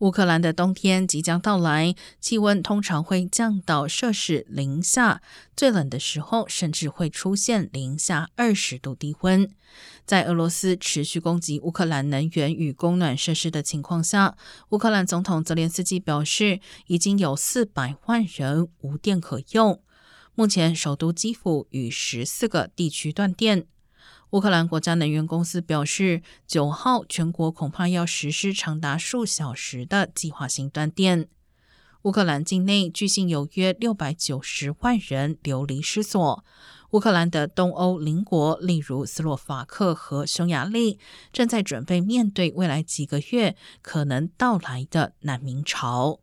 乌克兰的冬天即将到来，气温通常会降到摄氏零下，最冷的时候甚至会出现零下二十度低温。在俄罗斯持续攻击乌克兰能源与供暖设施的情况下，乌克兰总统泽连斯基表示，已经有四百万人无电可用。目前，首都基辅与十四个地区断电。乌克兰国家能源公司表示，九号全国恐怕要实施长达数小时的计划性断电。乌克兰境内据信有约六百九十万人流离失所。乌克兰的东欧邻国，例如斯洛伐克和匈牙利，正在准备面对未来几个月可能到来的难民潮。